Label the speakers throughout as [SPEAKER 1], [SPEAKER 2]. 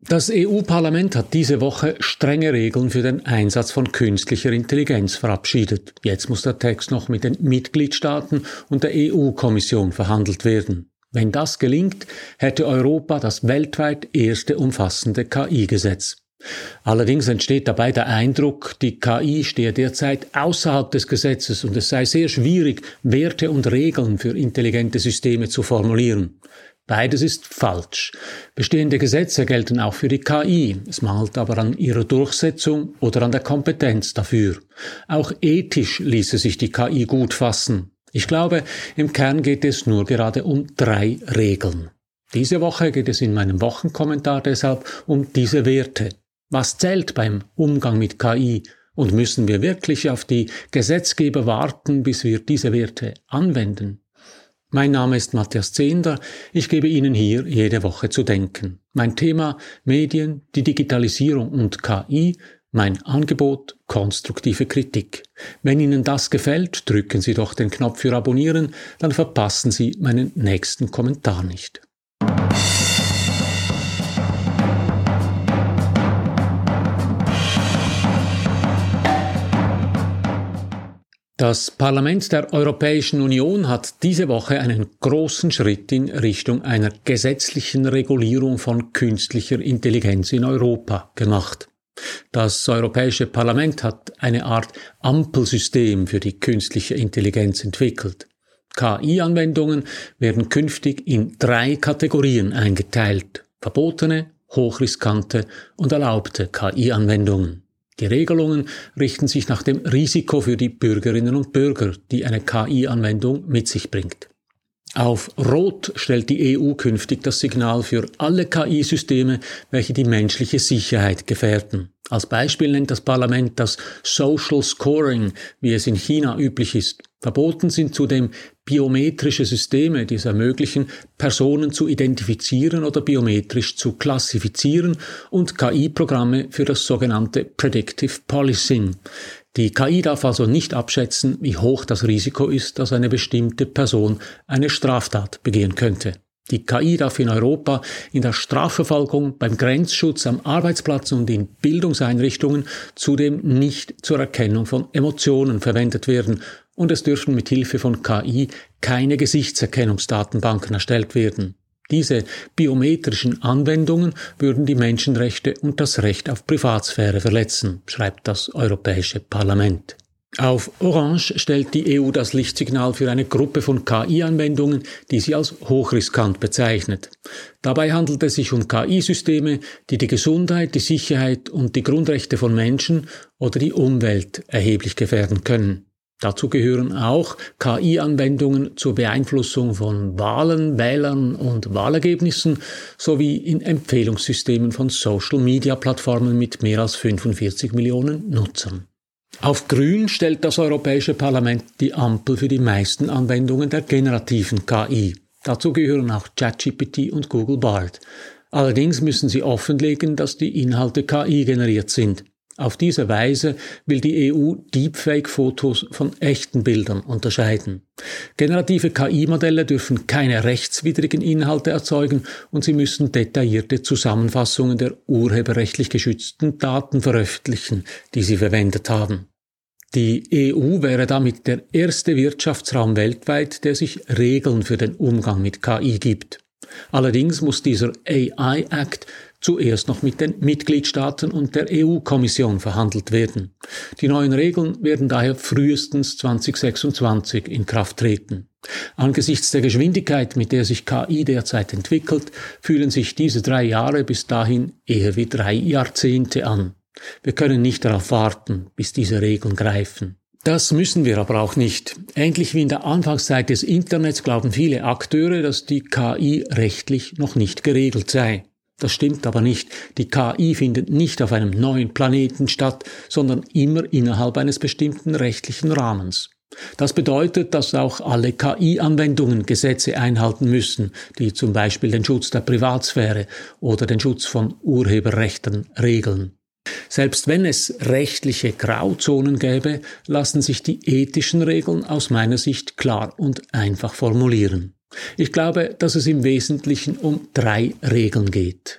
[SPEAKER 1] Das EU-Parlament hat diese Woche strenge Regeln für den Einsatz von künstlicher Intelligenz verabschiedet. Jetzt muss der Text noch mit den Mitgliedstaaten und der EU-Kommission verhandelt werden. Wenn das gelingt, hätte Europa das weltweit erste umfassende KI-Gesetz. Allerdings entsteht dabei der Eindruck, die KI stehe derzeit außerhalb des Gesetzes und es sei sehr schwierig, Werte und Regeln für intelligente Systeme zu formulieren. Beides ist falsch. Bestehende Gesetze gelten auch für die KI. Es mangelt aber an ihrer Durchsetzung oder an der Kompetenz dafür. Auch ethisch ließe sich die KI gut fassen. Ich glaube, im Kern geht es nur gerade um drei Regeln. Diese Woche geht es in meinem Wochenkommentar deshalb um diese Werte. Was zählt beim Umgang mit KI? Und müssen wir wirklich auf die Gesetzgeber warten, bis wir diese Werte anwenden? Mein Name ist Matthias Zehnder. Ich gebe Ihnen hier jede Woche zu denken. Mein Thema Medien, die Digitalisierung und KI, mein Angebot konstruktive Kritik. Wenn Ihnen das gefällt, drücken Sie doch den Knopf für Abonnieren, dann verpassen Sie meinen nächsten Kommentar nicht. Das Parlament der Europäischen Union hat diese Woche einen großen Schritt in Richtung einer gesetzlichen Regulierung von künstlicher Intelligenz in Europa gemacht. Das Europäische Parlament hat eine Art Ampelsystem für die künstliche Intelligenz entwickelt. KI-Anwendungen werden künftig in drei Kategorien eingeteilt. Verbotene, hochriskante und erlaubte KI-Anwendungen. Die Regelungen richten sich nach dem Risiko für die Bürgerinnen und Bürger, die eine KI-Anwendung mit sich bringt. Auf Rot stellt die EU künftig das Signal für alle KI-Systeme, welche die menschliche Sicherheit gefährden. Als Beispiel nennt das Parlament das Social Scoring, wie es in China üblich ist. Verboten sind zudem biometrische Systeme, die es ermöglichen, Personen zu identifizieren oder biometrisch zu klassifizieren und KI-Programme für das sogenannte Predictive Policing. Die KI darf also nicht abschätzen, wie hoch das Risiko ist, dass eine bestimmte Person eine Straftat begehen könnte. Die KI darf in Europa in der Strafverfolgung, beim Grenzschutz am Arbeitsplatz und in Bildungseinrichtungen zudem nicht zur Erkennung von Emotionen verwendet werden und es dürfen mit Hilfe von KI keine Gesichtserkennungsdatenbanken erstellt werden. Diese biometrischen Anwendungen würden die Menschenrechte und das Recht auf Privatsphäre verletzen, schreibt das Europäische Parlament. Auf Orange stellt die EU das Lichtsignal für eine Gruppe von KI-Anwendungen, die sie als hochriskant bezeichnet. Dabei handelt es sich um KI-Systeme, die die Gesundheit, die Sicherheit und die Grundrechte von Menschen oder die Umwelt erheblich gefährden können. Dazu gehören auch KI-Anwendungen zur Beeinflussung von Wahlen, Wählern und Wahlergebnissen sowie in Empfehlungssystemen von Social-Media-Plattformen mit mehr als 45 Millionen Nutzern. Auf Grün stellt das Europäische Parlament die Ampel für die meisten Anwendungen der generativen KI. Dazu gehören auch ChatGPT und Google Bard. Allerdings müssen sie offenlegen, dass die Inhalte KI generiert sind. Auf diese Weise will die EU Deepfake-Fotos von echten Bildern unterscheiden. Generative KI-Modelle dürfen keine rechtswidrigen Inhalte erzeugen und sie müssen detaillierte Zusammenfassungen der urheberrechtlich geschützten Daten veröffentlichen, die sie verwendet haben. Die EU wäre damit der erste Wirtschaftsraum weltweit, der sich Regeln für den Umgang mit KI gibt. Allerdings muss dieser AI Act zuerst noch mit den Mitgliedstaaten und der EU-Kommission verhandelt werden. Die neuen Regeln werden daher frühestens 2026 in Kraft treten. Angesichts der Geschwindigkeit, mit der sich KI derzeit entwickelt, fühlen sich diese drei Jahre bis dahin eher wie drei Jahrzehnte an. Wir können nicht darauf warten, bis diese Regeln greifen. Das müssen wir aber auch nicht. Ähnlich wie in der Anfangszeit des Internets glauben viele Akteure, dass die KI rechtlich noch nicht geregelt sei. Das stimmt aber nicht. Die KI findet nicht auf einem neuen Planeten statt, sondern immer innerhalb eines bestimmten rechtlichen Rahmens. Das bedeutet, dass auch alle KI-Anwendungen Gesetze einhalten müssen, die zum Beispiel den Schutz der Privatsphäre oder den Schutz von Urheberrechten regeln. Selbst wenn es rechtliche Grauzonen gäbe, lassen sich die ethischen Regeln aus meiner Sicht klar und einfach formulieren. Ich glaube, dass es im Wesentlichen um drei Regeln geht.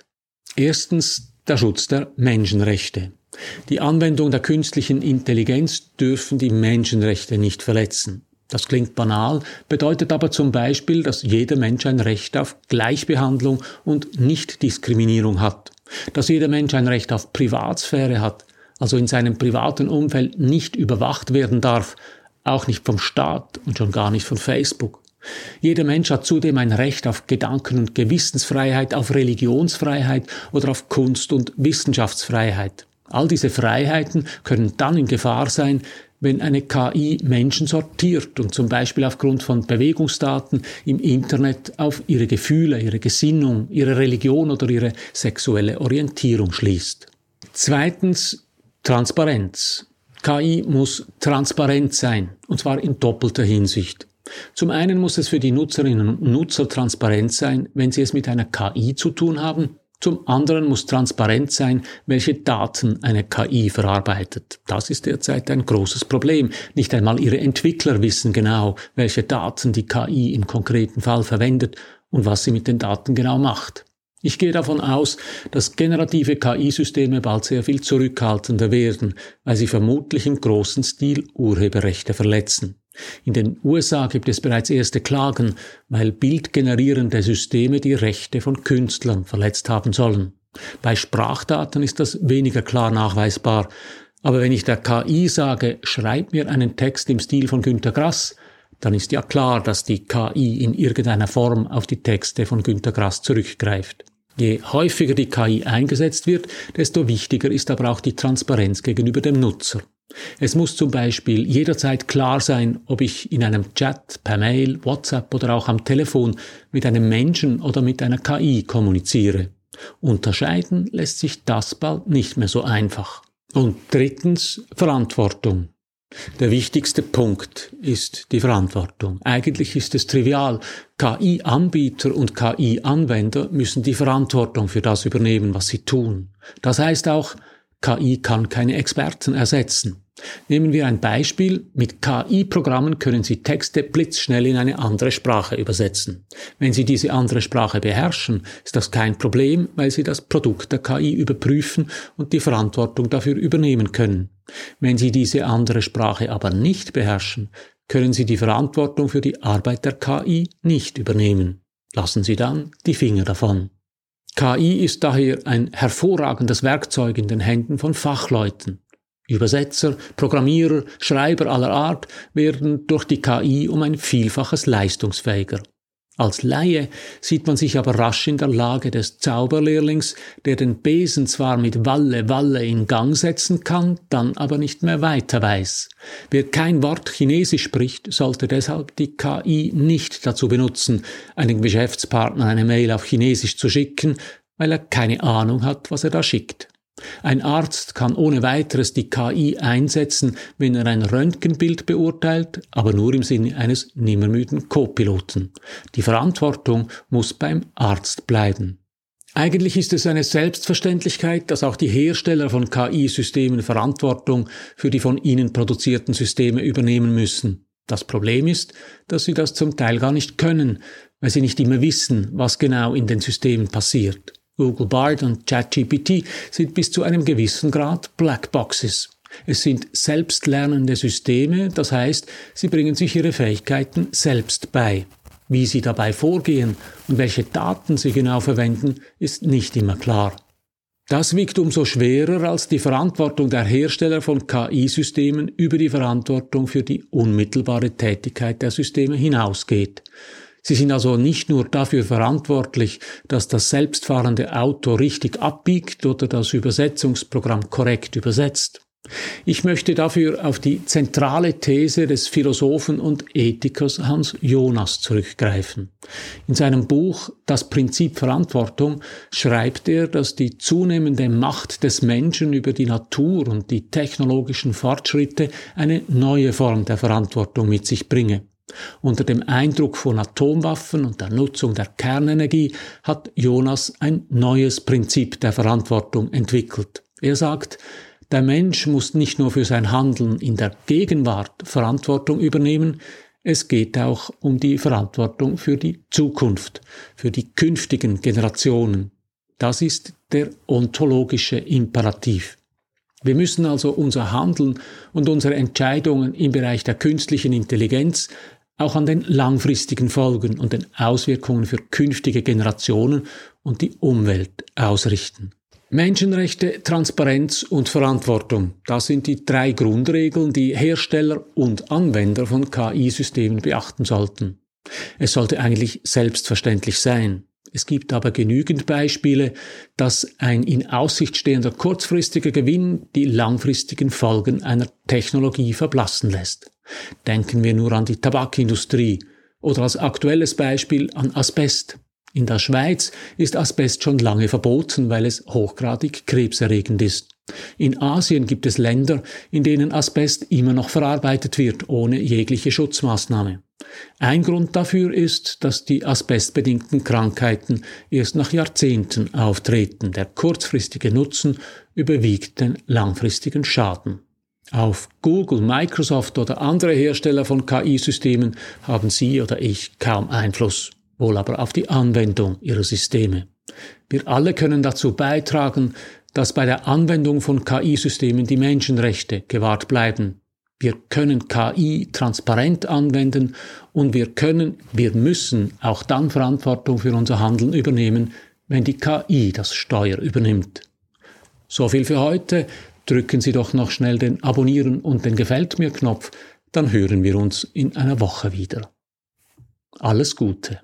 [SPEAKER 1] Erstens der Schutz der Menschenrechte. Die Anwendung der künstlichen Intelligenz dürfen die Menschenrechte nicht verletzen. Das klingt banal, bedeutet aber zum Beispiel, dass jeder Mensch ein Recht auf Gleichbehandlung und Nichtdiskriminierung hat, dass jeder Mensch ein Recht auf Privatsphäre hat, also in seinem privaten Umfeld nicht überwacht werden darf, auch nicht vom Staat und schon gar nicht von Facebook. Jeder Mensch hat zudem ein Recht auf Gedanken- und Gewissensfreiheit, auf Religionsfreiheit oder auf Kunst- und Wissenschaftsfreiheit. All diese Freiheiten können dann in Gefahr sein, wenn eine KI Menschen sortiert und zum Beispiel aufgrund von Bewegungsdaten im Internet auf ihre Gefühle, ihre Gesinnung, ihre Religion oder ihre sexuelle Orientierung schließt. Zweitens Transparenz. KI muss transparent sein, und zwar in doppelter Hinsicht. Zum einen muss es für die Nutzerinnen und Nutzer transparent sein, wenn sie es mit einer KI zu tun haben, zum anderen muss transparent sein, welche Daten eine KI verarbeitet. Das ist derzeit ein großes Problem. Nicht einmal ihre Entwickler wissen genau, welche Daten die KI im konkreten Fall verwendet und was sie mit den Daten genau macht. Ich gehe davon aus, dass generative KI-Systeme bald sehr viel zurückhaltender werden, weil sie vermutlich im großen Stil Urheberrechte verletzen. In den USA gibt es bereits erste Klagen, weil bildgenerierende Systeme die Rechte von Künstlern verletzt haben sollen. Bei Sprachdaten ist das weniger klar nachweisbar. Aber wenn ich der KI sage, schreib mir einen Text im Stil von Günter Grass, dann ist ja klar, dass die KI in irgendeiner Form auf die Texte von Günter Grass zurückgreift. Je häufiger die KI eingesetzt wird, desto wichtiger ist aber auch die Transparenz gegenüber dem Nutzer. Es muss zum Beispiel jederzeit klar sein, ob ich in einem Chat, per Mail, WhatsApp oder auch am Telefon mit einem Menschen oder mit einer KI kommuniziere. Unterscheiden lässt sich das bald nicht mehr so einfach. Und drittens Verantwortung. Der wichtigste Punkt ist die Verantwortung. Eigentlich ist es trivial. KI-Anbieter und KI-Anwender müssen die Verantwortung für das übernehmen, was sie tun. Das heißt auch, KI kann keine Experten ersetzen. Nehmen wir ein Beispiel. Mit KI-Programmen können Sie Texte blitzschnell in eine andere Sprache übersetzen. Wenn Sie diese andere Sprache beherrschen, ist das kein Problem, weil Sie das Produkt der KI überprüfen und die Verantwortung dafür übernehmen können. Wenn Sie diese andere Sprache aber nicht beherrschen, können Sie die Verantwortung für die Arbeit der KI nicht übernehmen. Lassen Sie dann die Finger davon. KI ist daher ein hervorragendes Werkzeug in den Händen von Fachleuten. Übersetzer, Programmierer, Schreiber aller Art werden durch die KI um ein Vielfaches leistungsfähiger. Als Laie sieht man sich aber rasch in der Lage des Zauberlehrlings, der den Besen zwar mit Walle Walle in Gang setzen kann, dann aber nicht mehr weiter weiß. Wer kein Wort Chinesisch spricht, sollte deshalb die KI nicht dazu benutzen, einem Geschäftspartner eine Mail auf Chinesisch zu schicken, weil er keine Ahnung hat, was er da schickt. Ein Arzt kann ohne weiteres die KI einsetzen, wenn er ein Röntgenbild beurteilt, aber nur im Sinne eines nimmermüden Co-Piloten. Die Verantwortung muss beim Arzt bleiben. Eigentlich ist es eine Selbstverständlichkeit, dass auch die Hersteller von KI-Systemen Verantwortung für die von ihnen produzierten Systeme übernehmen müssen. Das Problem ist, dass sie das zum Teil gar nicht können, weil sie nicht immer wissen, was genau in den Systemen passiert. Google Bard und ChatGPT sind bis zu einem gewissen Grad Blackboxes. Es sind selbstlernende Systeme, das heißt, sie bringen sich ihre Fähigkeiten selbst bei. Wie sie dabei vorgehen und welche Daten sie genau verwenden, ist nicht immer klar. Das wiegt umso schwerer, als die Verantwortung der Hersteller von KI-Systemen über die Verantwortung für die unmittelbare Tätigkeit der Systeme hinausgeht. Sie sind also nicht nur dafür verantwortlich, dass das selbstfahrende Auto richtig abbiegt oder das Übersetzungsprogramm korrekt übersetzt. Ich möchte dafür auf die zentrale These des Philosophen und Ethikers Hans Jonas zurückgreifen. In seinem Buch Das Prinzip Verantwortung schreibt er, dass die zunehmende Macht des Menschen über die Natur und die technologischen Fortschritte eine neue Form der Verantwortung mit sich bringe. Unter dem Eindruck von Atomwaffen und der Nutzung der Kernenergie hat Jonas ein neues Prinzip der Verantwortung entwickelt. Er sagt, der Mensch muss nicht nur für sein Handeln in der Gegenwart Verantwortung übernehmen, es geht auch um die Verantwortung für die Zukunft, für die künftigen Generationen. Das ist der ontologische Imperativ. Wir müssen also unser Handeln und unsere Entscheidungen im Bereich der künstlichen Intelligenz auch an den langfristigen Folgen und den Auswirkungen für künftige Generationen und die Umwelt ausrichten. Menschenrechte, Transparenz und Verantwortung. Das sind die drei Grundregeln, die Hersteller und Anwender von KI-Systemen beachten sollten. Es sollte eigentlich selbstverständlich sein. Es gibt aber genügend Beispiele, dass ein in Aussicht stehender kurzfristiger Gewinn die langfristigen Folgen einer Technologie verblassen lässt. Denken wir nur an die Tabakindustrie oder als aktuelles Beispiel an Asbest. In der Schweiz ist Asbest schon lange verboten, weil es hochgradig krebserregend ist. In Asien gibt es Länder, in denen Asbest immer noch verarbeitet wird, ohne jegliche Schutzmaßnahme. Ein Grund dafür ist, dass die asbestbedingten Krankheiten erst nach Jahrzehnten auftreten. Der kurzfristige Nutzen überwiegt den langfristigen Schaden. Auf Google, Microsoft oder andere Hersteller von KI-Systemen haben Sie oder ich kaum Einfluss wohl aber auf die Anwendung ihrer Systeme. Wir alle können dazu beitragen, dass bei der Anwendung von KI-Systemen die Menschenrechte gewahrt bleiben. Wir können KI transparent anwenden und wir können, wir müssen auch dann Verantwortung für unser Handeln übernehmen, wenn die KI das Steuer übernimmt. So viel für heute. Drücken Sie doch noch schnell den Abonnieren und den Gefällt mir Knopf, dann hören wir uns in einer Woche wieder. Alles Gute.